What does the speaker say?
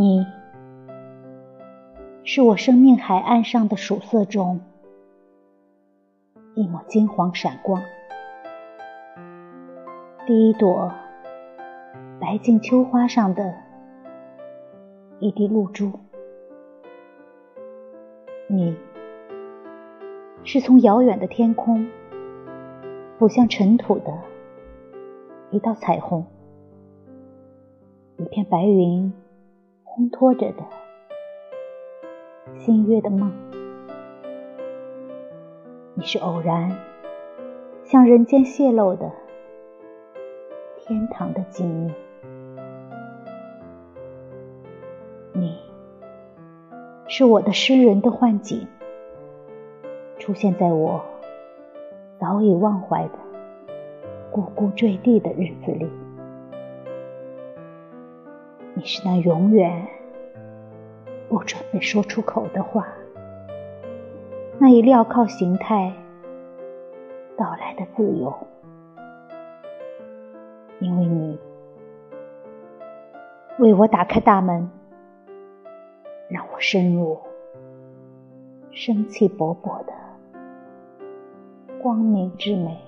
你，是我生命海岸上的曙色中一抹金黄闪光，第一朵白净秋花上的一滴露珠。你，是从遥远的天空俯向尘土的一道彩虹。一片白云烘托着的新月的梦，你是偶然向人间泄露的天堂的机密，你是我的诗人的幻景，出现在我早已忘怀的咕咕坠地的日子里。你是那永远不准备说出口的话，那一镣铐形态到来的自由，因为你为我打开大门，让我深入生气勃勃的光明之美。